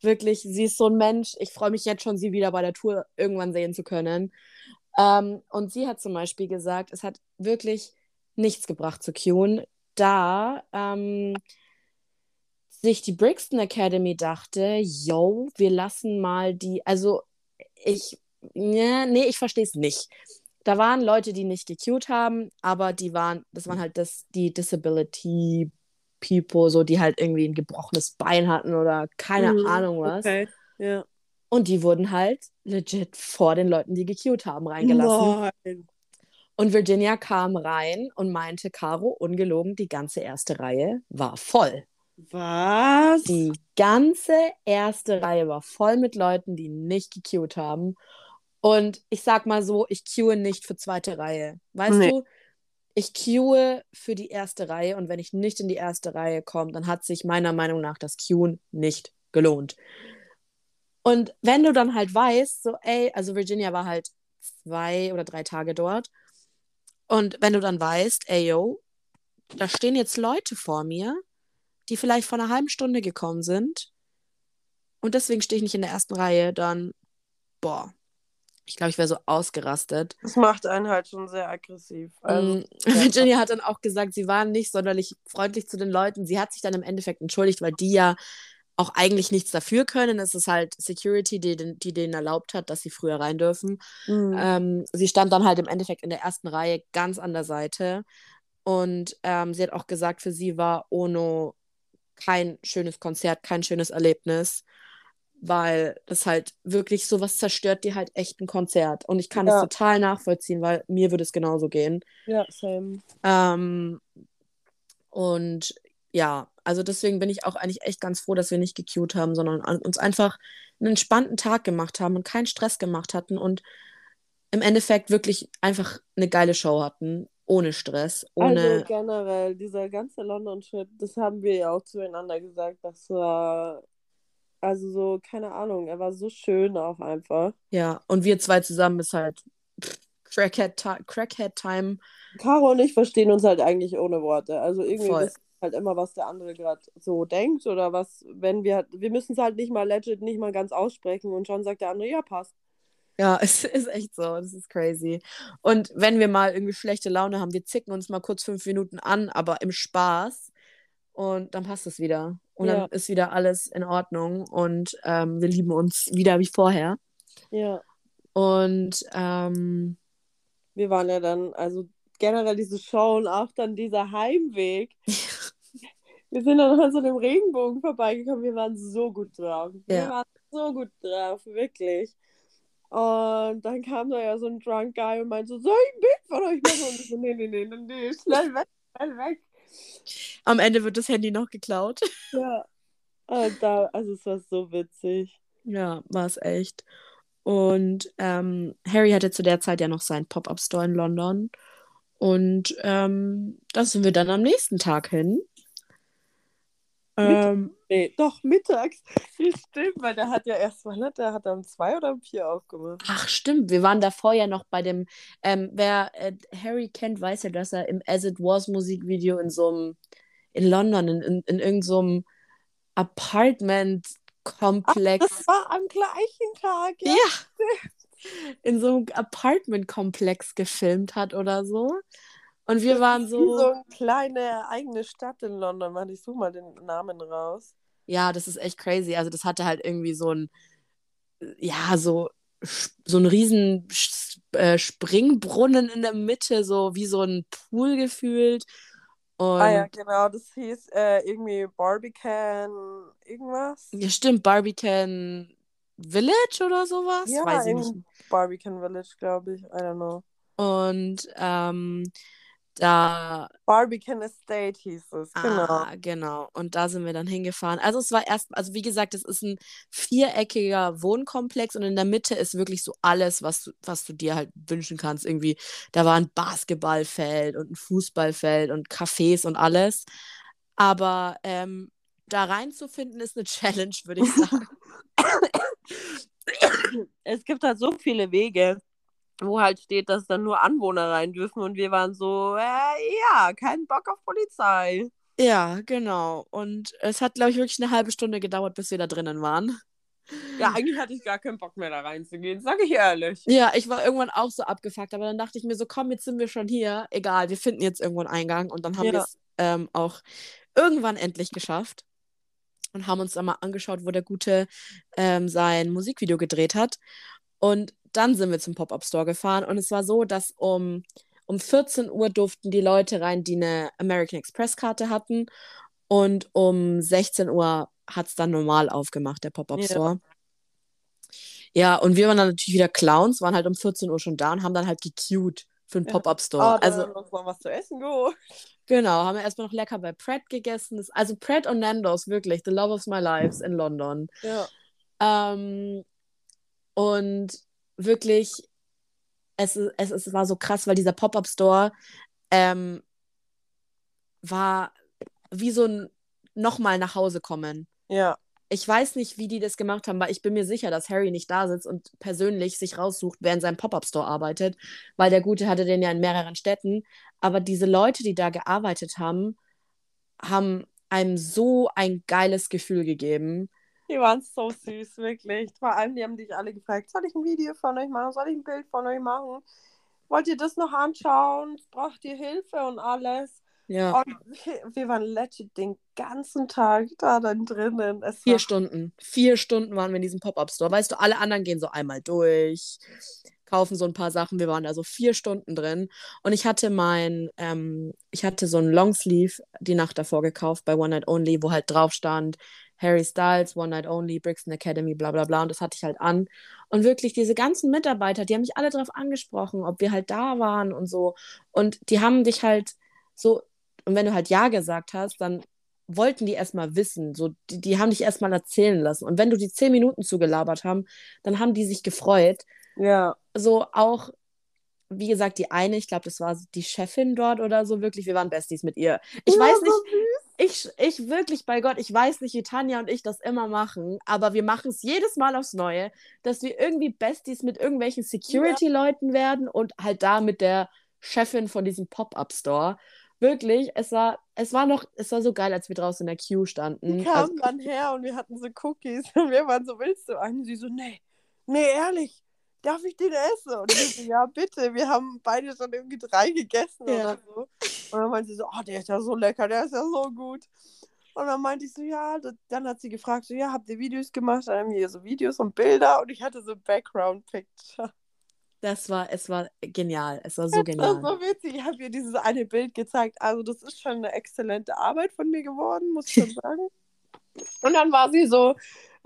wirklich, sie ist so ein Mensch. Ich freue mich jetzt schon, sie wieder bei der Tour irgendwann sehen zu können. Ähm, und sie hat zum Beispiel gesagt, es hat wirklich nichts gebracht zu queuen, da ähm, sich die Brixton Academy dachte, yo, wir lassen mal die, also ich, ja, nee, ich verstehe es nicht. Da waren Leute, die nicht gecued haben, aber die waren, das waren halt das, die Disability People, so die halt irgendwie ein gebrochenes Bein hatten oder keine mhm, Ahnung was. Okay, ja. Und die wurden halt legit vor den Leuten, die gecued haben, reingelassen. Nein. Und Virginia kam rein und meinte, Caro, ungelogen, die ganze erste Reihe war voll. Was? Die ganze erste Reihe war voll mit Leuten, die nicht gecued haben. Und ich sag mal so, ich queue nicht für zweite Reihe. Weißt nee. du, ich queue für die erste Reihe und wenn ich nicht in die erste Reihe komme, dann hat sich meiner Meinung nach das Queuen nicht gelohnt. Und wenn du dann halt weißt, so, ey, also Virginia war halt zwei oder drei Tage dort. Und wenn du dann weißt, ey, yo, da stehen jetzt Leute vor mir, die vielleicht vor einer halben Stunde gekommen sind und deswegen stehe ich nicht in der ersten Reihe, dann, boah, ich glaube, ich wäre so ausgerastet. Das macht einen halt schon sehr aggressiv. Also, Mm, Virginia hat dann auch gesagt, sie waren nicht sonderlich freundlich zu den Leuten. Sie hat sich dann im Endeffekt entschuldigt, weil die ja auch eigentlich nichts dafür können. Es ist halt Security, die, den- die denen erlaubt hat, dass sie früher rein dürfen. Mhm. Ähm, sie stand dann halt im Endeffekt in der ersten Reihe ganz an der Seite. Und ähm, sie hat auch gesagt, für sie war Ono kein schönes Konzert, kein schönes Erlebnis, weil das halt wirklich sowas zerstört dir halt echt ein Konzert. Und ich kann Ja. es total nachvollziehen, weil mir würde es genauso gehen. ja, same. Ähm, und ja, also deswegen bin ich auch eigentlich echt ganz froh, dass wir nicht gecued haben, sondern uns einfach einen entspannten Tag gemacht haben und keinen Stress gemacht hatten und im Endeffekt wirklich einfach eine geile Show hatten, ohne Stress, ohne. Also generell, dieser ganze London-Trip, das haben wir ja auch zueinander gesagt, das war, also so, keine Ahnung, er war so schön auch einfach. ja, und wir zwei zusammen ist halt pff, Crackhead, Ti- Crackhead Time. Caro und ich verstehen uns halt eigentlich ohne Worte. Also irgendwie Voll. wir halt immer, was der andere gerade so denkt oder was, wenn wir, wir müssen es halt nicht mal legit, nicht mal ganz aussprechen und schon sagt der andere, ja, passt. Ja, es ist echt so, das ist crazy. Und wenn wir mal irgendwie schlechte Laune haben, wir zicken uns mal kurz fünf Minuten an, aber im Spaß. Und dann passt es wieder. Und Ja. dann ist wieder alles in Ordnung und ähm, wir lieben uns wieder wie vorher. Ja, Und ähm, wir waren ja dann, also generell diese Show und auch dann dieser Heimweg. Wir sind dann an so einem Regenbogen vorbeigekommen. Wir waren so gut drauf. Wir Ja. waren so gut drauf, wirklich. Und dann kam da ja so ein Drunk Guy und meinte so, soll ich ein Bild von euch machen? Und ich so, nee, nee, nee, nee, nee, schnell weg, schnell weg. am Ende wird das Handy noch geklaut. Ja. Und da, also es war so witzig. Ja, war es echt. Und ähm, Harry hatte zu der Zeit ja noch seinen Pop-Up-Store in London. Und ähm, da sind wir dann am nächsten Tag hin. Ähm, Nee, doch, mittags. Stimmt, weil der hat ja erst, wann hat der? Hat er um zwei oder um vier aufgemacht? ach, stimmt, wir waren davor ja noch bei dem, ähm, wer äh, Harry kennt, weiß ja, dass er im As It Was Musikvideo in so einem, in London, in, in, in irgendeinem so Apartment-Komplex. Das war am gleichen Tag, ja. Ja. In so einem Apartment-Komplex gefilmt hat oder so. Und wir waren Wie so so. eine kleine eigene Stadt in London. Warte, ich suche mal den Namen raus. Ja, das ist echt crazy. Also, das hatte halt irgendwie so ein. Ja, so. So ein riesen äh, Springbrunnen in der Mitte, so wie so ein Pool gefühlt. Und Ah ja, genau, das hieß äh, irgendwie Barbican irgendwas. ja, stimmt, Barbican Village oder sowas? Ja, Weiß ich nicht. Barbican Village, glaube ich. I don't know. Und ähm, da Barbican Estate hieß es, genau. Ah, genau. Und da sind wir dann hingefahren. Also es war erst, also wie gesagt, es ist ein viereckiger Wohnkomplex und in der Mitte ist wirklich so alles, was du, was du dir halt wünschen kannst. Irgendwie, da war ein Basketballfeld und ein Fußballfeld und Cafés und alles. Aber ähm, da reinzufinden ist eine Challenge, würde ich sagen. Es gibt halt so viele Wege, wo halt steht, dass dann nur Anwohner rein dürfen und wir waren so, äh, ja, kein Bock auf Polizei. ja, genau. Und es hat, glaube ich, wirklich eine halbe Stunde gedauert, bis wir da drinnen waren. Ja, eigentlich hatte ich gar keinen Bock mehr da reinzugehen, sage ich ehrlich. Ja, ich war irgendwann auch so abgefuckt, aber dann dachte ich mir so, komm, jetzt sind wir schon hier. Egal, wir finden jetzt irgendwo einen Eingang. Und dann haben Ja. wir es ähm, auch irgendwann endlich geschafft und haben uns dann mal angeschaut, wo der Gute ähm, sein Musikvideo gedreht hat. Und dann sind wir zum Pop-Up-Store gefahren und es war so, dass um, um 14 Uhr durften die Leute rein, die eine American Express-Karte hatten. Und um 16 Uhr hat es dann normal aufgemacht, der Pop-Up-Store. Ja, und wir waren dann natürlich wieder Clowns, waren halt um 14 Uhr schon da und haben dann halt gecued für den Ja. Pop-Up-Store. Oh, also, noch mal was zu essen geholt. genau, haben wir erstmal noch lecker bei Pratt gegessen. Also Pratt und Nando's, wirklich, the love of my lives in London. Ja. Ähm, und wirklich, es, es, es war so krass, weil dieser Pop-Up-Store ähm, war wie so ein nochmal nach Hause kommen. Ja. Ich weiß nicht, wie die das gemacht haben, weil ich bin mir sicher, dass Harry nicht da sitzt und persönlich sich raussucht, wer in seinem Pop-Up-Store arbeitet, weil der Gute hatte den ja in mehreren Städten. Aber diese Leute, die da gearbeitet haben, haben einem so ein geiles Gefühl gegeben. Die waren so süß, wirklich. Vor allem, die haben dich alle gefragt, soll ich ein Video von euch machen? Soll ich ein Bild von euch machen? Wollt ihr das noch anschauen? Braucht ihr Hilfe und alles? Ja. Und wir, waren legit den ganzen Tag da dann drinnen. Es Vier Stunden. Vier Stunden waren wir in diesem Pop-Up-Store. Weißt du, alle anderen gehen so einmal durch, kaufen so ein paar Sachen. Wir waren da so vier Stunden drin. Und ich hatte mein, ähm, ich hatte so ein Longsleeve die Nacht davor gekauft bei One Night Only, wo halt drauf stand, Harry Styles, One Night Only, Brixton Academy, bla bla bla. Und das hatte ich halt an. Und wirklich, diese ganzen Mitarbeiter, die haben mich alle darauf angesprochen, ob wir halt da waren und so. Und die haben dich halt so, und wenn du halt Ja gesagt hast, dann wollten die erstmal wissen. So, die, die haben dich erstmal erzählen lassen. Und wenn du die zehn Minuten zugelabert haben, dann haben die sich gefreut. ja. So auch, wie gesagt, die eine, ich glaube, das war die Chefin dort oder so, wirklich, wir waren Besties mit ihr. Ich Ja, weiß nicht, ich, ich wirklich, bei Gott, ich weiß nicht, wie Tanja und ich das immer machen, aber wir machen es jedes Mal aufs Neue, dass wir irgendwie Besties mit irgendwelchen Security-Leuten werden und halt da mit der Chefin von diesem Pop-Up-Store. Wirklich, es war, es war noch, es war so geil, als wir draußen in der Queue standen. Die Also, kamen dann her und wir hatten so Cookies. Und wir waren so, willst du einen? Sie so, nee, nee, ehrlich, darf ich den essen? Und ich so, ja, bitte. Wir haben beide schon irgendwie drei gegessen Ja. oder so. Und dann meinte sie so, oh, der ist ja so lecker, der ist ja so gut. Und dann meinte ich so, ja, das- dann hat sie gefragt, so, ja, habt ihr Videos gemacht? Dann haben wir hier so Videos und Bilder und ich hatte so Background-Picture. das war, es war genial. Es war so Das genial. war so witzig. Ich habe ihr dieses eine Bild gezeigt. Also, das ist schon eine exzellente Arbeit von mir geworden, muss ich schon sagen. Und dann war sie so,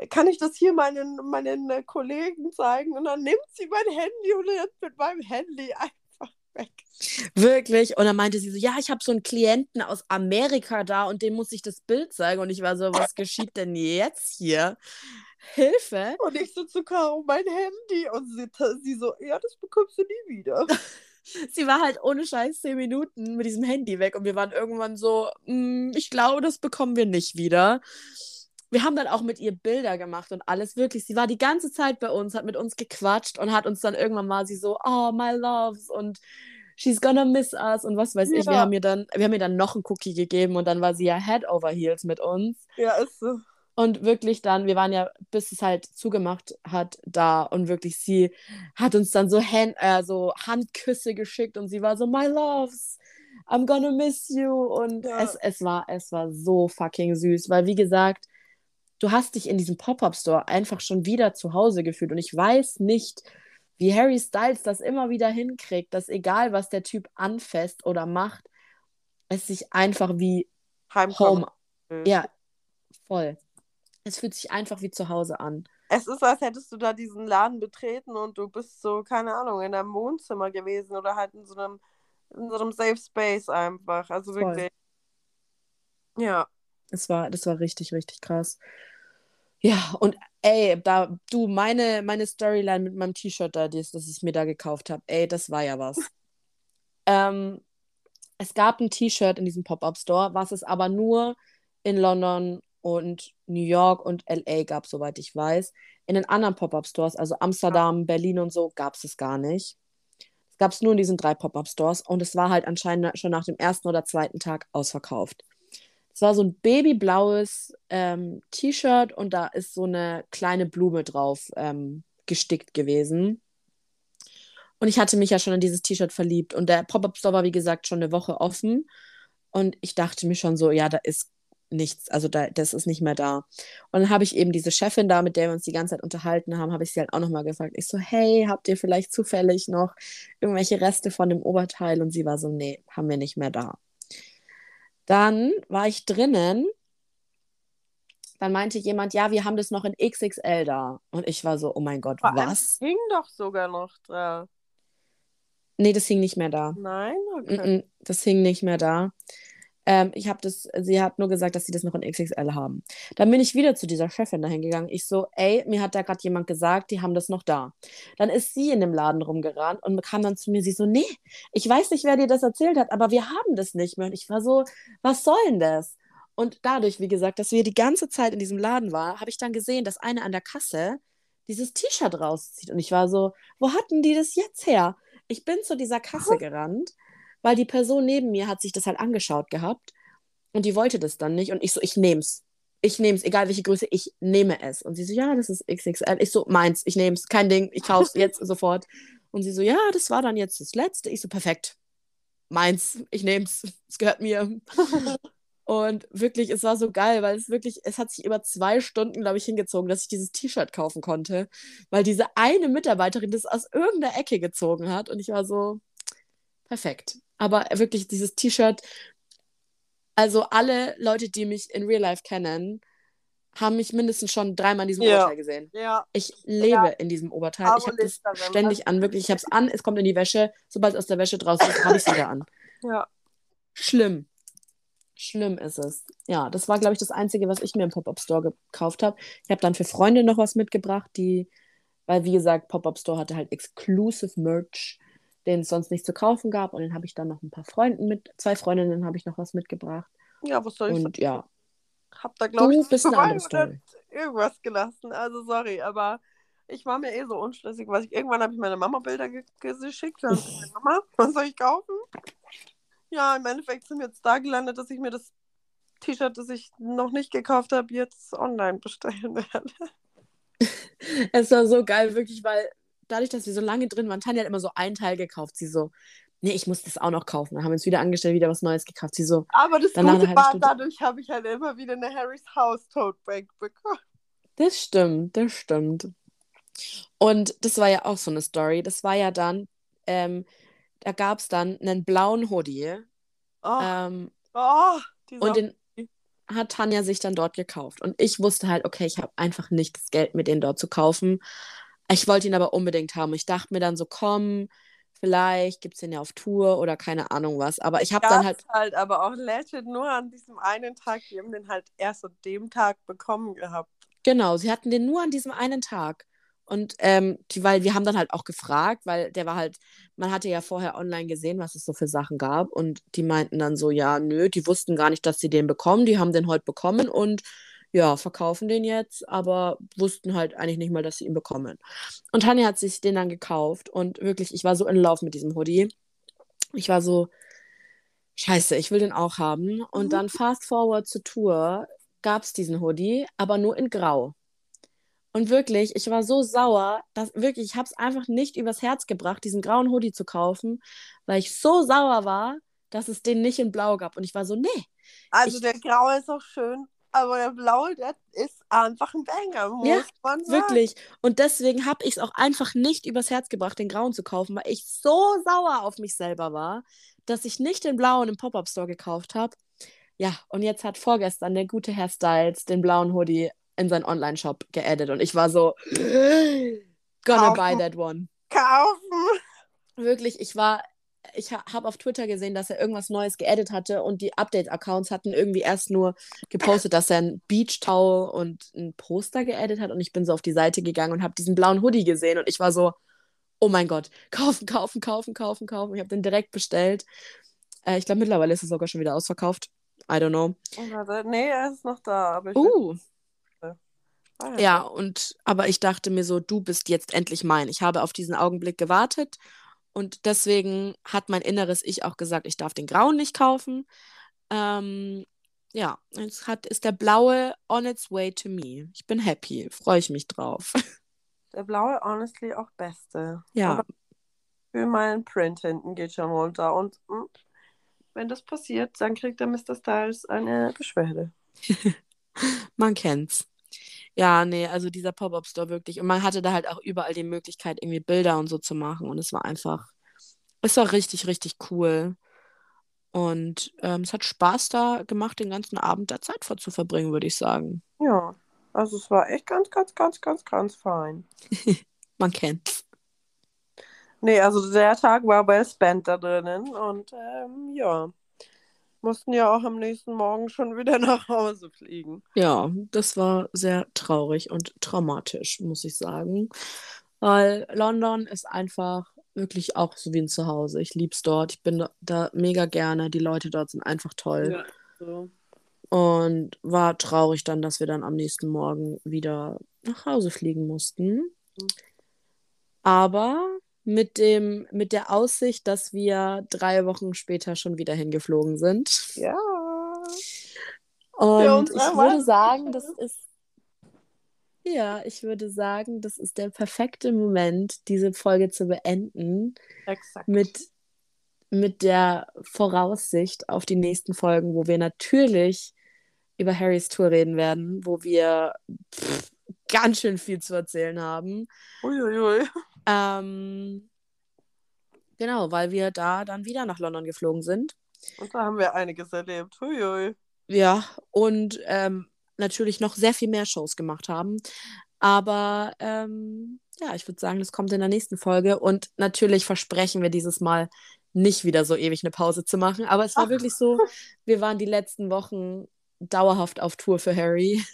kann ich das hier meinen, meinen äh, Kollegen zeigen? Und dann nimmt sie mein Handy und rennt mit meinem Handy einfach weg. Wirklich. Und dann meinte sie so, ja, ich habe so einen Klienten aus Amerika da und dem muss ich das Bild zeigen. Und ich war so, was geschieht denn jetzt hier? Hilfe. Und ich so zu Caro, mein Handy. Und sie, sie so, ja, das bekommst du nie wieder. Sie war halt ohne Scheiß zehn Minuten mit diesem Handy weg und wir waren irgendwann so, "Mm, ich glaube, das bekommen wir nicht wieder. Wir haben dann auch mit ihr Bilder gemacht und alles wirklich. Sie war die ganze Zeit bei uns, hat mit uns gequatscht und hat uns dann irgendwann mal sie so, oh, my loves und she's gonna miss us und was weiß ich. Wir Ja. haben ihr dann, wir haben ihr dann noch einen Cookie gegeben und dann war sie ja Head over Heels mit uns. Ja, ist so. Und wirklich dann, wir waren ja, bis es halt zugemacht hat, da und wirklich sie hat uns dann so, Hand, äh, so Handküsse geschickt und sie war so, my loves, I'm gonna miss you. Und Ja. es, es, war, es war so fucking süß, weil wie gesagt, du hast dich in diesem Pop-Up-Store einfach schon wieder zu Hause gefühlt und ich weiß nicht, wie Harry Styles das immer wieder hinkriegt, dass egal, was der Typ anfasst oder macht, es sich einfach wie Heimkommen. Home, ja, voll. Es fühlt sich einfach wie zu Hause an. Es ist, als hättest du da diesen Laden betreten und du bist so, keine Ahnung, in einem Wohnzimmer gewesen oder halt in so einem, in so einem Safe Space einfach. Also Voll. wirklich. Ja. Es war, das war richtig, richtig krass. Ja, und ey, da, du, meine, meine Storyline mit meinem T-Shirt da, das, das ich mir da gekauft habe, ey, das war ja was. ähm, es gab ein T-Shirt in diesem Pop-Up-Store, was es aber nur in London und New York und LA gab, soweit ich weiß. In den anderen Pop-Up-Stores, also Amsterdam, Berlin und so, gab es es gar nicht. Es gab es nur in diesen drei Pop-Up-Stores und es war halt anscheinend schon nach dem ersten oder zweiten Tag ausverkauft. Es war so ein babyblaues ähm, T-Shirt und da ist so eine kleine Blume drauf ähm, gestickt gewesen. Und ich hatte mich ja schon in dieses T-Shirt verliebt. Und der Pop-Up-Store war, wie gesagt, schon eine Woche offen. Und ich dachte mir schon so, ja, da ist nichts, also da, das ist nicht mehr da. Und dann habe ich eben diese Chefin da, mit der wir uns die ganze Zeit unterhalten haben, habe ich sie halt auch nochmal gefragt. Ich so, hey, habt ihr vielleicht zufällig noch irgendwelche Reste von dem Oberteil? Und sie war so, nee, haben wir nicht mehr da. Dann war ich drinnen. Dann meinte jemand, ja, wir haben das noch in XXL da. Und ich war so, oh mein Gott, Vor was? Hing doch sogar noch da. Nee, das hing nicht mehr da. Nein? Okay. das hing nicht mehr da. Ähm, ich habe das, sie hat nur gesagt, dass sie das noch in XXL haben. Dann bin ich wieder zu dieser Chefin dahin gegangen. Ich so, ey, mir hat da gerade jemand gesagt, die haben das noch da. Dann ist sie in dem Laden rumgerannt und kam dann zu mir, sie so, nee, ich weiß nicht, wer dir das erzählt hat, aber wir haben das nicht mehr. Und ich war so, was soll denn das? Und dadurch, wie gesagt, dass wir die ganze Zeit in diesem Laden waren, habe ich dann gesehen, dass eine an der Kasse dieses T-Shirt rauszieht. Und ich war so, wo hatten die das jetzt her? Ich bin zu dieser Kasse gerannt, weil die Person neben mir hat sich das halt angeschaut gehabt und die wollte das dann nicht. Und ich so, ich nehm's. ich nehme es, egal welche Größe, ich nehme es. Und sie so, ja, das ist XXL. Ich so, meins, ich nehme es, kein Ding, ich kaufe es jetzt sofort. Und sie so, ja, das war dann jetzt das letzte. Ich so, perfekt. Meins, ich nehme es, es gehört mir. Und wirklich, es war so geil, weil es wirklich, es hat sich über zwei Stunden, glaube ich, hingezogen, dass ich dieses T-Shirt kaufen konnte, weil diese eine Mitarbeiterin das aus irgendeiner Ecke gezogen hat. Und ich war so, perfekt. Aber wirklich, dieses T-Shirt, also alle Leute, die mich in Real Life kennen, haben mich mindestens schon dreimal in diesem Ja. Oberteil gesehen. Ja. Ich lebe in diesem Oberteil. Ich habe das wenn ständig an, wirklich. Ich habe es an, es kommt in die Wäsche. Sobald es aus der Wäsche draußen ist, habe ich es wieder an. Ja. Schlimm. Schlimm ist es. Ja, das war, glaube ich, das Einzige, was ich mir im Pop-Up-Store gekauft habe. Ich habe dann für Freunde noch was mitgebracht, die, weil wie gesagt, Pop-Up-Store hatte halt exclusive Merch, den es sonst nicht zu kaufen gab. Und dann habe ich dann noch ein paar Freunden mit, zwei Freundinnen habe ich noch was mitgebracht. Ja, was soll ich Und ja, hab da, glaube ich, bist eine zwei andere Story. oder irgendwas gelassen. Also sorry, aber ich war mir eh so unschlüssig, was ich irgendwann habe ich meine Mama Bilder ge geschickt. Dann Mama, was soll ich kaufen? Ja, im Endeffekt sind wir jetzt da gelandet, dass ich mir das T-Shirt, das ich noch nicht gekauft habe, jetzt online bestellen werde. Es war so geil, wirklich, weil dadurch, dass wir so lange drin waren, Tanja hat immer so einen Teil gekauft. Sie so, nee, ich muss das auch noch kaufen. Dann haben wir uns wieder angestellt, wieder was Neues gekauft. Sie so, Aber das Gute war, dadurch habe ich halt immer wieder eine Harry's House Tote Bag bekommen. Das stimmt, das stimmt. Und das war ja auch so eine Story. Das war ja dann, ähm, da gab es dann einen blauen Hoodie. Oh, Ähm, oh und den hat Tanja sich dann dort gekauft. Und ich wusste halt, okay, ich habe einfach nicht das Geld, mir den dort zu kaufen. Ich wollte ihn aber unbedingt haben. Ich dachte mir dann so, komm, vielleicht gibt es den ja auf Tour oder keine Ahnung was. Aber ich habe dann halt, halt aber auch legit nur an diesem einen Tag. Die haben den halt erst an dem Tag bekommen gehabt. genau, sie hatten den nur an diesem einen Tag. Und ähm, die, weil wir haben dann halt auch gefragt, weil der war halt, man hatte ja vorher online gesehen, was es so für Sachen gab. Und die meinten dann so, ja, nö, die wussten gar nicht, dass sie den bekommen. Die haben den heute bekommen und ja, verkaufen den jetzt, aber wussten halt eigentlich nicht mal, dass sie ihn bekommen. Und Tanja hat sich den dann gekauft und wirklich, ich war so in Love mit diesem Hoodie. Ich war so, scheiße, ich will den auch haben. Und Mhm. dann fast forward zur Tour gab es diesen Hoodie, aber nur in Grau. Und wirklich, ich war so sauer, dass wirklich, ich habe es einfach nicht übers Herz gebracht, diesen grauen Hoodie zu kaufen, weil ich so sauer war, dass es den nicht in Blau gab. Und ich war so, nee, Also Ich- der graue ist auch schön, aber der blaue, der ist einfach ein Banger, muss Ja, man sagen. Wirklich. Und deswegen habe ich es auch einfach nicht übers Herz gebracht, den grauen zu kaufen, weil ich so sauer auf mich selber war, dass ich nicht den blauen im Pop-Up-Store gekauft habe. Ja, und jetzt hat vorgestern der gute Herr Styles den blauen Hoodie in seinen Online-Shop geaddet und ich war so, gonna buy Kaufen. that one. Kaufen! Wirklich, ich war, ich ha habe auf Twitter gesehen, dass er irgendwas Neues geedit hatte und die Update-Accounts hatten irgendwie erst nur gepostet, dass er ein Beach-Towel und ein Poster geedit hat und ich bin so auf die Seite gegangen und habe diesen blauen Hoodie gesehen und ich war so, oh mein Gott, kaufen, kaufen, kaufen, kaufen, kaufen. Ich habe den direkt bestellt. Äh, ich glaube, mittlerweile ist es sogar schon wieder ausverkauft. I don't know. Warte, Nee, er ist noch da, aber Uh, Ah, ja, und aber ich dachte mir so, du bist jetzt endlich mein. Ich habe auf diesen Augenblick gewartet und deswegen hat mein inneres Ich auch gesagt, ich darf den grauen nicht kaufen. Ähm, ja, jetzt hat, ist der blaue on its way to me. Ich bin happy, freue ich mich drauf. Der blaue, honestly, auch beste. Ja, Aber für meinen Print hinten geht schon runter. Und mm, wenn das passiert, dann kriegt der Mr. Styles eine Beschwerde. man kennt's. Ja, nee, also dieser Pop-Up-Store wirklich. Und man hatte da halt auch überall die Möglichkeit, irgendwie Bilder und so zu machen. Und es war einfach, es war richtig, richtig cool. Und ähm, es hat Spaß da gemacht, den ganzen Abend da Zeit vor zu verbringen, würde ich sagen. Ja, also es war echt ganz, ganz, ganz, ganz, ganz fein. Man kennt's. Nee, also der Tag war well spent da drinnen und ähm, ja, mussten ja auch am nächsten Morgen schon wieder nach Hause fliegen. Ja, das war sehr traurig und traumatisch, muss ich sagen. Weil London ist einfach wirklich auch so wie ein Zuhause. Ich lieb's dort. Ich bin da, da mega gerne. Die Leute dort sind einfach toll. so. Und war traurig dann, dass wir dann am nächsten Morgen wieder nach Hause fliegen mussten. Mhm. Aber mit dem, mit der Aussicht, dass wir drei Wochen später schon wieder hingeflogen sind. Ja. Und ich würde sagen, das ist ja, ich würde sagen, das ist der perfekte Moment, diese Folge zu beenden. Exakt. Mit, mit der Voraussicht auf die nächsten Folgen, wo wir natürlich über Harrys Tour reden werden, wo wir pff, ganz schön viel zu erzählen haben. Uiuiui. Ähm, genau, weil wir da dann wieder nach London geflogen sind. Und da haben wir einiges erlebt. Uiui. Ja, und ähm, natürlich noch sehr viel mehr Shows gemacht haben. Aber ähm, ja, ich würde sagen, das kommt in der nächsten Folge. Und natürlich versprechen wir dieses Mal nicht wieder so ewig eine Pause zu machen. Aber es war Ach. wirklich so, wir waren die letzten Wochen dauerhaft auf Tour für Harry.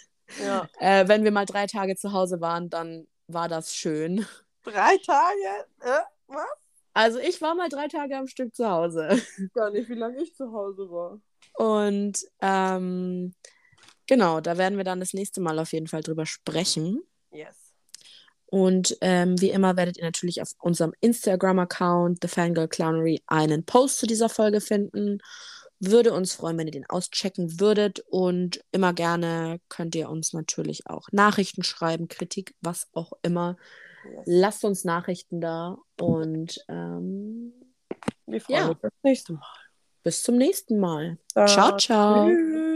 Ja. Äh, wenn wir mal drei Tage zu Hause waren, dann war das schön. Drei Tage? Äh, was? Also ich war mal drei Tage am Stück zu Hause. Gar nicht, wie lange ich zu Hause war. Und ähm, Genau, da werden wir dann das nächste Mal auf jeden Fall drüber sprechen. Yes. Und ähm, wie immer werdet ihr natürlich auf unserem Instagram-Account, The Fangirl Clownery, einen Post zu dieser Folge finden. Würde uns freuen, wenn ihr den auschecken würdet. Und immer gerne könnt ihr uns natürlich auch Nachrichten schreiben, Kritik, was auch immer. Yes. Lasst uns Nachrichten da. Und ähm, wir freuen ja. uns das nächste Mal. Bis zum nächsten Mal. ciao, ciao. Tschüss.